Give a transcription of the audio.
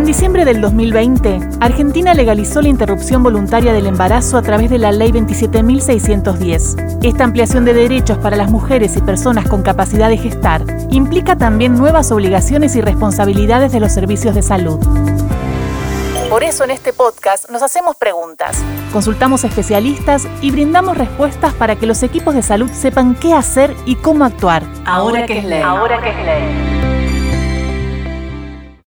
En diciembre del 2020, Argentina legalizó la interrupción voluntaria del embarazo a través de la Ley 27.610. Esta ampliación de derechos para las mujeres y personas con capacidad de gestar implica también nuevas obligaciones y responsabilidades de los servicios de salud. Por eso en este podcast nos hacemos preguntas, consultamos especialistas y brindamos respuestas para que los equipos de salud sepan qué hacer y cómo actuar. Ahora que es ley. Ahora que es ley.